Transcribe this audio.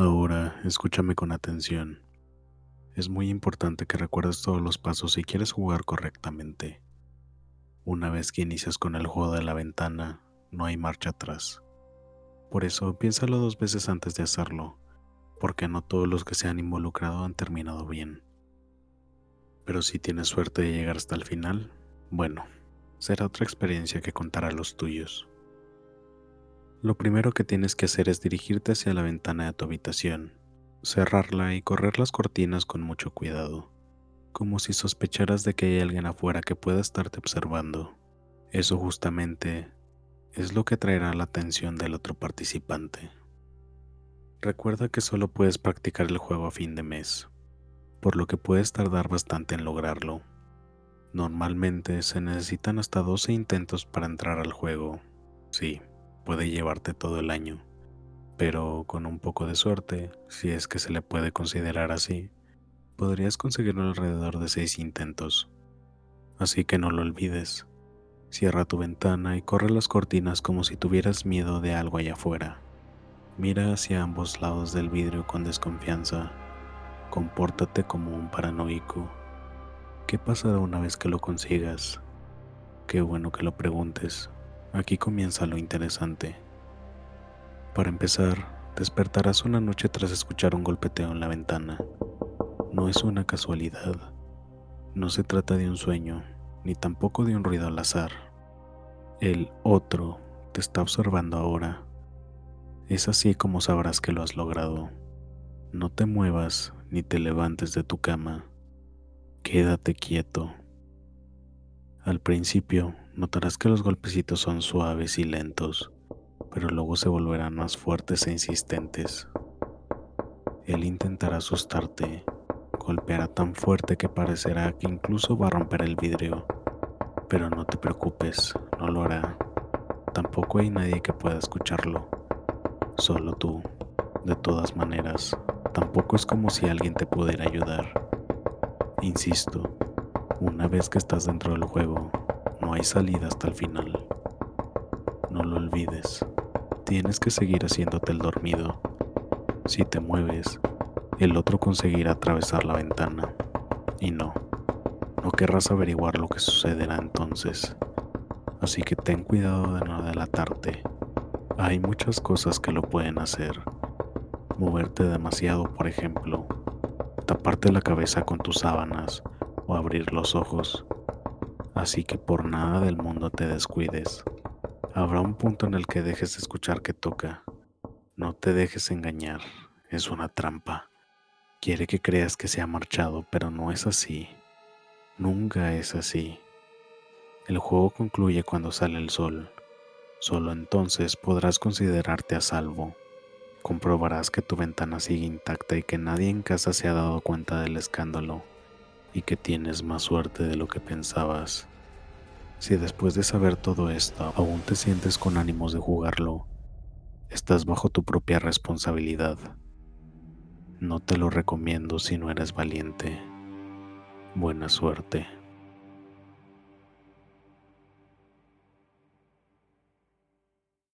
Ahora, escúchame con atención. Es muy importante que recuerdes todos los pasos si quieres jugar correctamente. Una vez que inicias con el juego de la ventana, no hay marcha atrás. Por eso piénsalo dos veces antes de hacerlo, porque no todos los que se han involucrado han terminado bien. Pero si tienes suerte de llegar hasta el final, bueno, será otra experiencia que contará los tuyos. Lo primero que tienes que hacer es dirigirte hacia la ventana de tu habitación, cerrarla y correr las cortinas con mucho cuidado, como si sospecharas de que hay alguien afuera que pueda estarte observando. Eso justamente es lo que traerá la atención del otro participante. Recuerda que solo puedes practicar el juego a fin de mes, por lo que puedes tardar bastante en lograrlo. Normalmente se necesitan hasta 12 intentos para entrar al juego. Sí, puede llevarte todo el año, pero con un poco de suerte, si es que se le puede considerar así, podrías conseguirlo alrededor de 6 intentos. Así que no lo olvides. Cierra tu ventana y corre las cortinas como si tuvieras miedo de algo allá afuera. Mira hacia ambos lados del vidrio con desconfianza. Compórtate como un paranoico. ¿Qué pasará una vez que lo consigas? Qué bueno que lo preguntes. Aquí comienza lo interesante. Para empezar, despertarás una noche tras escuchar un golpeteo en la ventana. No es una casualidad. No se trata de un sueño, ni tampoco de un ruido al azar. El otro te está observando ahora. Es así como sabrás que lo has logrado. No te muevas ni te levantes de tu cama. Quédate quieto. Al principio notarás que los golpecitos son suaves y lentos, pero luego se volverán más fuertes e insistentes. Él intentará asustarte, golpeará tan fuerte que parecerá que incluso va a romper el vidrio. Pero no te preocupes, no lo hará. Tampoco hay nadie que pueda escucharlo. Solo tú. De todas maneras, tampoco es como si alguien te pudiera ayudar. Insisto, una vez que estás dentro del juego, no hay salida hasta el final. No lo olvides. Tienes que seguir haciéndote el dormido. Si te mueves, el otro conseguirá atravesar la ventana. Y no, no querrás averiguar lo que sucederá entonces. Así que ten cuidado de no delatarte. Hay muchas cosas que lo pueden hacer. Moverte demasiado, por ejemplo. Taparte la cabeza con tus sábanas o abrir los ojos. Así que por nada del mundo te descuides. Habrá un punto en el que dejes de escuchar que toca. No te dejes engañar. Es una trampa. Quiere que creas que se ha marchado, pero no es así. Nunca es así. El juego concluye cuando sale el sol. Solo entonces podrás considerarte a salvo. Comprobarás que tu ventana sigue intacta y que nadie en casa se ha dado cuenta del escándalo y que tienes más suerte de lo que pensabas. Si después de saber todo esto aún te sientes con ánimos de jugarlo, estás bajo tu propia responsabilidad. No te lo recomiendo si no eres valiente. Buena suerte.